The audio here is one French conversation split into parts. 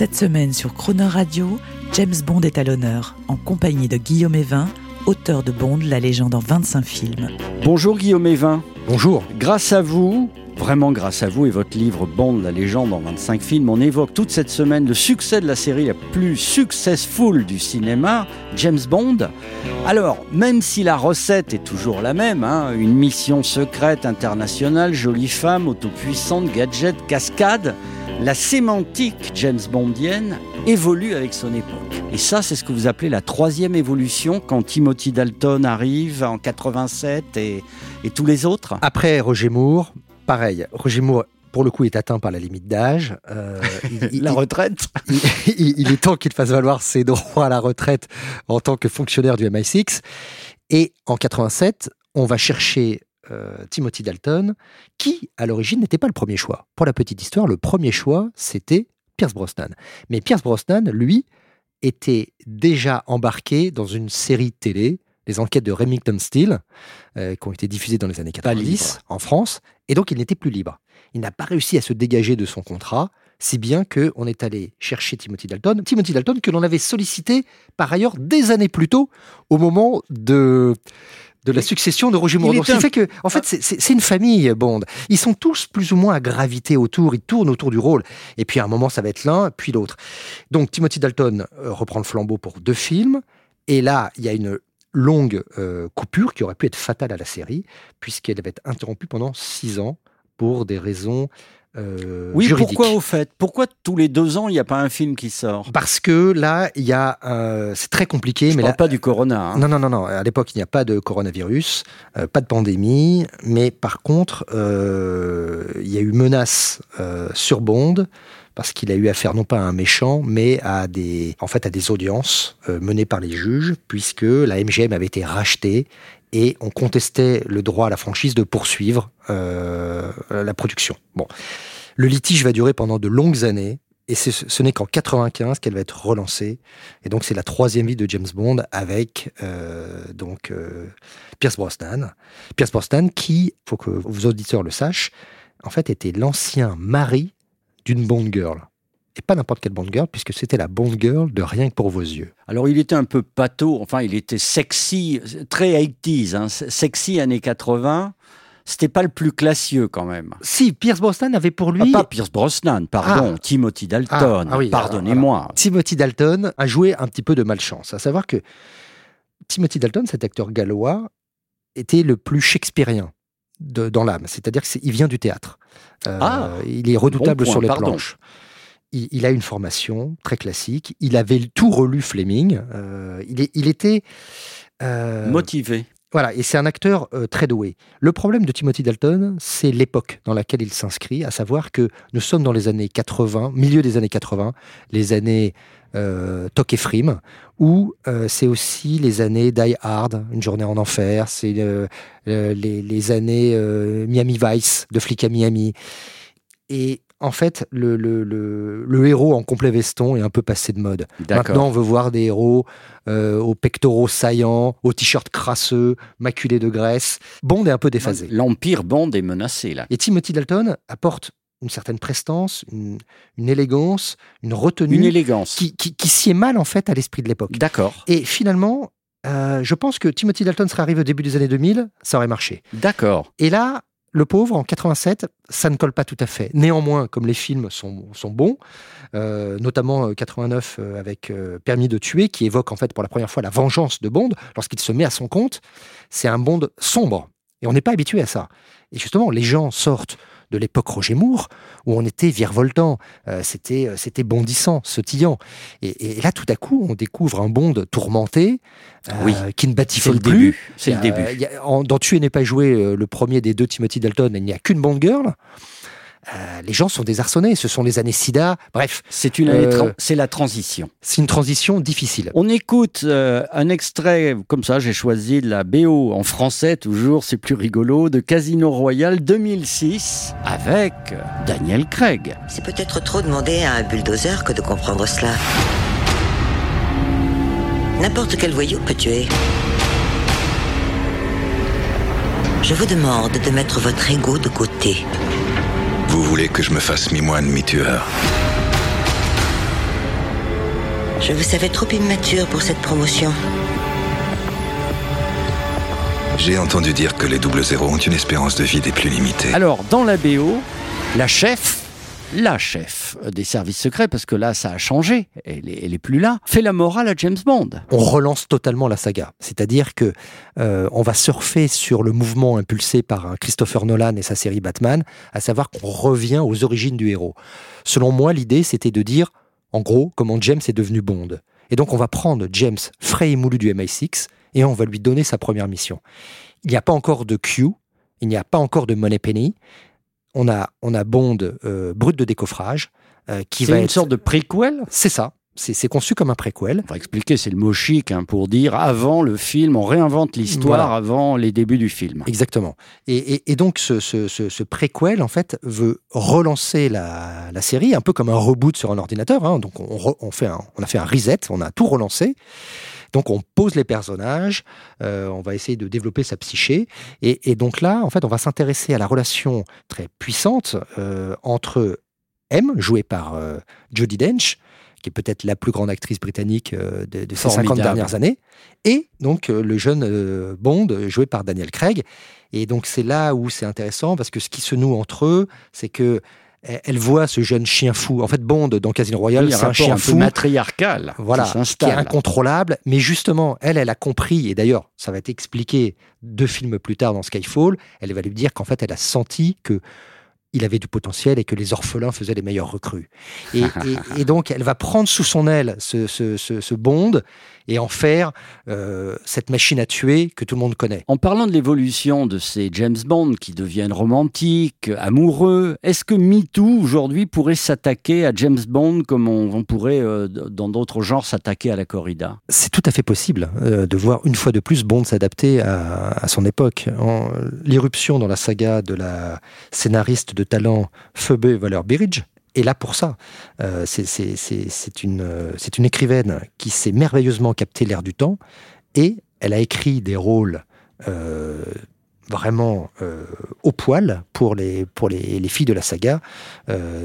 Cette semaine sur Croner Radio, James Bond est à l'honneur, en compagnie de Guillaume Evin, auteur de Bond, la légende en 25 films. Bonjour Guillaume Evin. Bonjour. Grâce à vous, vraiment grâce à vous et votre livre Bond, la légende en 25 films, on évoque toute cette semaine le succès de la série la plus successful du cinéma, James Bond. Alors, même si la recette est toujours la même, hein, une mission secrète internationale, jolie femme, autopuissante, gadget, cascade, la sémantique James Bondienne évolue avec son époque. Et ça, c'est ce que vous appelez la troisième évolution quand Timothy Dalton arrive en 87 et, et tous les autres. Après Roger Moore, pareil. Roger Moore, pour le coup, est atteint par la limite d'âge. Euh, il- La retraite il- il- il est temps qu'il fasse valoir ses droits à la retraite en tant que fonctionnaire du MI6. Et en 87, on va chercher euh, Timothy Dalton, qui, à l'origine, n'était pas le premier choix. Pour la petite histoire, le premier choix, c'était Pierce Brosnan. Mais Pierce Brosnan, lui, était déjà embarqué dans une série télé, les enquêtes de Remington Steele, euh, qui ont été diffusées dans les années Pas 90 libre. en France, et donc il n'était plus libre. Il n'a pas réussi à se dégager de son contrat, si bien qu'on est allé chercher Timothy Dalton. Timothy Dalton que l'on avait sollicité par ailleurs des années plus tôt, au moment de de la succession de Roger Moore. il Donc, était ce qui fait que, en fait, c'est- c'est c'est une famille Bond. Ils sont tous plus ou moins à graviter autour, ils tournent autour du rôle. Et puis à un moment, ça va être l'un, puis l'autre. Donc Timothy Dalton euh, reprend le flambeau pour deux films. Et là, il y a une longue euh, coupure qui aurait pu être fatale à la série, puisqu'elle avait été interrompue pendant six ans pour des raisons euh, Oui, pourquoi au fait? Pourquoi tous les deux ans, il n'y a pas un film qui sort? Parce que là, il y a, euh, c'est très compliqué, Je mais parle là, pas du Corona. hein. non, non, non, non. À l'époque, il n'y a pas de coronavirus, euh, pas de pandémie, mais par contre, il y a eu menace sur Bond parce qu'il a eu affaire non pas à un méchant, mais à des, en fait, à des audiences menées par les juges, puisque la MGM avait été rachetée et on contestait le droit à la franchise de poursuivre euh, la production. Bon, le litige va durer pendant de longues années. Et ce n'est qu'en 95 qu'elle va être relancée. Et donc c'est la troisième vie de James Bond avec euh, donc euh, Pierce Brosnan. Pierce Brosnan qui, faut que vos auditeurs le sachent, en fait était l'ancien mari d'une Bond girl. Et pas n'importe quelle Bond girl, puisque c'était la Bond girl de Rien que pour vos yeux. Alors il était un peu pâteau, enfin il était sexy, très 80s, hein, sexy années 80. C'était pas le plus classieux quand même. Si, Pierce Brosnan avait pour lui... Ah, pas Pierce Brosnan, pardon, Timothy Dalton. Ah, ah oui, Pardonnez-moi. Timothy Dalton a joué un petit peu de malchance. À savoir que Timothy Dalton, cet acteur gallois, était le plus shakespearien de- dans l'âme. C'est-à-dire qu'il vient du théâtre. Euh, Ah, il est redoutable bon point, sur les pardon. planches. Il, il a une formation très classique. Il avait tout relu Fleming. Euh, il, est- il était... euh, Motivé. voilà, et c'est un acteur euh, très doué. Le problème de Timothy Dalton, c'est l'époque dans laquelle il s'inscrit, à savoir que nous sommes dans les années 80, milieu des années 80, les années euh, Toc et Frime, où euh, c'est aussi les années Die Hard, Une journée en enfer, c'est les, les années Miami Vice, de flic à Miami. Et en fait, le, le, le, le héros en complet veston est un peu passé de mode. Maintenant, on veut voir des héros euh, aux pectoraux saillants, aux t-shirts crasseux, maculés de graisse. Bond est un peu déphasé. L'Empire Bond est menacé là. Et Timothy Dalton apporte une certaine prestance, une, une élégance, une retenue Une élégance. qui, qui, qui sied mal en fait à l'esprit de l'époque. D'accord. Et finalement, euh, je pense que Timothy Dalton serait arrivé au début des années 2000, ça aurait marché. D'accord. Et là, le pauvre, en 87, ça ne colle pas tout à fait. Néanmoins, comme les films sont, bons, euh, notamment euh, 89 euh, avec euh, Permis de tuer, qui évoque en fait pour la première fois la vengeance de Bond, lorsqu'il se met à son compte, c'est un Bond sombre. Et on n'est pas habitué à ça. Et justement, les gens sortent de l'époque Roger Moore, où on était virevoltant, euh, c'était, euh, c'était bondissant, sautillant. Et, et là, tout à coup, on découvre un Bond tourmenté, euh, Oui. qui ne C'est batifole le plus. début. C'est le début. a- dans Tuer n'est pas joué, euh, le premier des deux Timothy Dalton, il n'y a qu'une Bond girl. Euh, les gens sont désarçonnés. Ce sont les années SIDA. Bref, C'est une année Euh, tra- c'est la transition. c'est une transition difficile. On écoute euh, un extrait, comme ça j'ai choisi de la BO en français toujours, c'est plus rigolo, de Casino Royale 2006 avec Daniel Craig. C'est peut-être trop demander à un bulldozer que de comprendre cela. N'importe quel voyou peut tuer. Je vous demande de mettre votre ego de côté. Vous voulez que je me fasse mi-moine, mi-tueur Je vous savais trop immature pour cette promotion. J'ai entendu dire que les double zéros ont une espérance de vie des plus limitées. Alors, dans la BO, la chef, la chef des services secrets, parce que là ça a changé, elle est, elle est plus là, fait la morale à James Bond. on relance totalement la saga. C'est-à-dire que euh, on va surfer sur le mouvement impulsé par Christopher Nolan et sa série Batman, à savoir qu'on revient aux origines du héros. Selon moi, l'idée, c'était de dire, en gros, comment James est devenu Bond. Et donc, on va prendre James frais et moulu du MI6 et on va lui donner sa première mission. Il n'y a pas encore de Q, il n'y a pas encore de Moneypenny. On a, on a Bond euh, brut de décoffrage euh, qui C'est une être. sorte de préquel? C'est ça. C'est conçu comme un préquel. On va expliquer, c'est le mot chic hein, pour dire avant le film, on réinvente l'histoire Voilà. avant les débuts du film. Exactement. Et, et- et donc ce, ce, ce, ce préquel en fait veut relancer la, la série un peu comme un reboot sur un ordinateur. hein. Donc on, re- on fait un, on a fait un reset, on a tout relancé. Donc on pose les personnages, euh, on va essayer de développer sa psyché. Et, et donc là, en fait, on va s'intéresser à la relation très puissante euh, entre M, jouée par euh, Judi Dench, qui est peut-être la plus grande actrice britannique euh, de, de ces 50 Formidable. dernières années, et donc euh, le jeune euh, Bond, joué par Daniel Craig. Et donc c'est là où c'est intéressant, parce que ce qui se noue entre eux, c'est que elle elle voit ce jeune chien fou. En fait, Bond dans Casino Royale, Oui, c'est un chien peu fou matriarcal voilà, qui qui est incontrôlable. Mais justement, elle, elle a compris, et d'ailleurs, ça va être expliqué deux films plus tard dans Skyfall, elle va lui dire qu'en fait, elle a senti que il avait du potentiel et que les orphelins faisaient les meilleurs recrues. Et, et- et donc, elle va prendre sous son aile ce, ce, ce- ce Bond et en faire euh, cette machine à tuer que tout le monde connaît. En parlant de l'évolution de ces James Bond qui deviennent romantiques, amoureux, est-ce que MeToo aujourd'hui pourrait s'attaquer à James Bond comme on, on pourrait euh, dans d'autres genres s'attaquer à la corrida? C'est tout à fait possible euh, de voir une fois de plus Bond s'adapter à, à son époque. L'irruption dans la saga de la scénariste de talent Phoebe Waller-Bridge est là pour ça. Euh, c'est- une, euh, une écrivaine qui sait merveilleusement capter l'air du temps et elle a écrit des rôles euh, vraiment au poil pour les, pour les, les filles de la saga,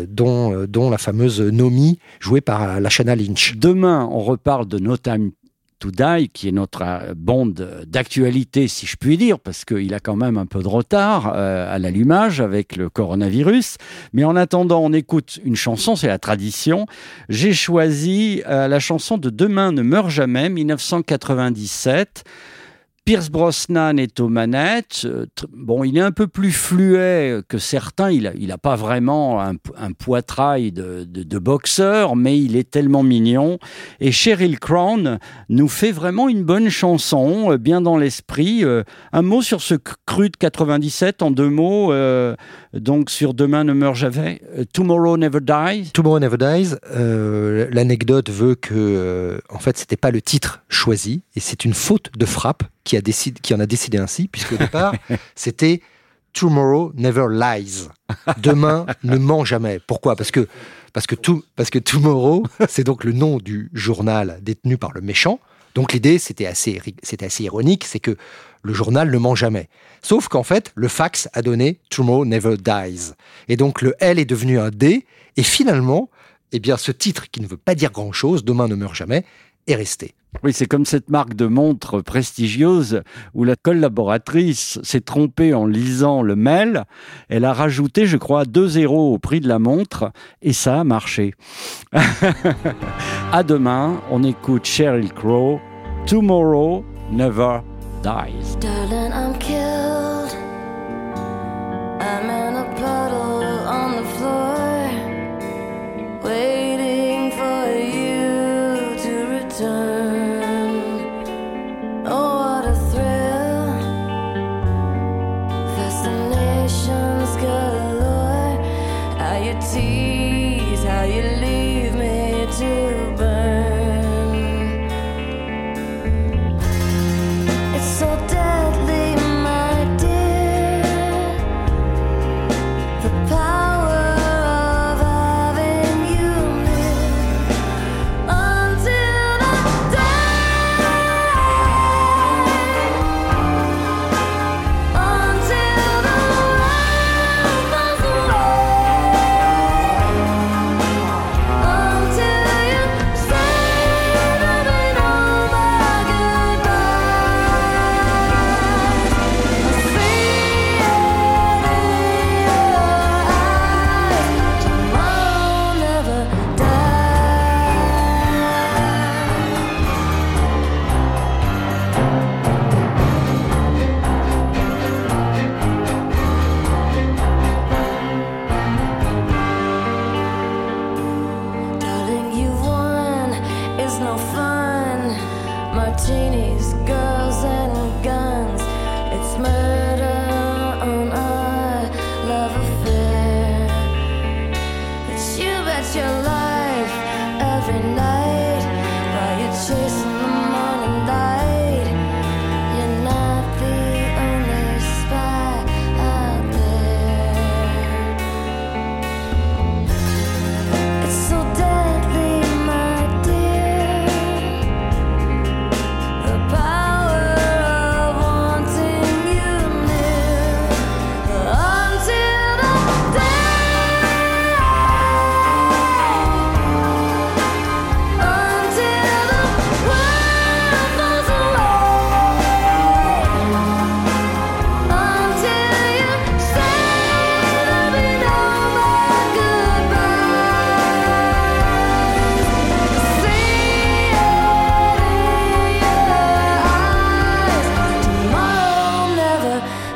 dont, dont la fameuse Nomi, jouée par Lashana Lynch. Demain, on reparle de No Time qui est notre euh, Bond d'actualité, si je puis dire, parce qu'il a quand même un peu de retard euh, à l'allumage avec le coronavirus. Mais en attendant, on écoute une chanson, c'est la tradition. J'ai choisi euh, la chanson de Demain ne meurt jamais, 1997. Pierce Brosnan est aux manettes. Euh, Bon, il est un peu plus fluet que certains. Il n'a a pas vraiment un, poitrail de, boxeur, mais il est tellement mignon. Et Cheryl Crown nous fait vraiment une bonne chanson, euh, bien dans l'esprit. Euh, un mot sur ce cru de 97, en deux mots. donc sur Demain ne meurt jamais. Tomorrow Never Dies. Tomorrow Never Dies, l'anecdote veut que, euh, en fait, c'était pas le titre choisi, et c'est une faute de frappe qui, a décidé, qui en a décidé ainsi, puisque au départ, c'était Tomorrow Never Lies. Demain ne ment jamais. Pourquoi? Parce que, parce, que tout, parce que Tomorrow, c'est donc le nom du journal détenu par le méchant. Donc l'idée, c'était assez, c'était assez ironique, c'est que le journal ne ment jamais. Sauf qu'en fait, le fax a donné Tomorrow Never Dies. Et donc le L est devenu un D, et finalement, eh bien, ce titre qui ne veut pas dire grand-chose, Demain ne meurt jamais, est resté. Oui, c'est comme cette marque de montre prestigieuse où la collaboratrice s'est trompée en lisant le mail. Elle a rajouté, je crois, 2 zéros au prix de la montre et ça a marché. à demain, on écoute Sheryl Crow, Tomorrow Never Dies. you your love.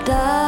的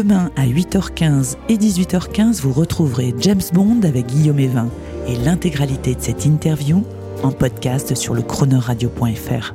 Demain à 8h15 et 18h15, vous retrouverez James Bond avec Guillaume Evin et l'intégralité de cette interview en podcast sur lechroneradio.fr.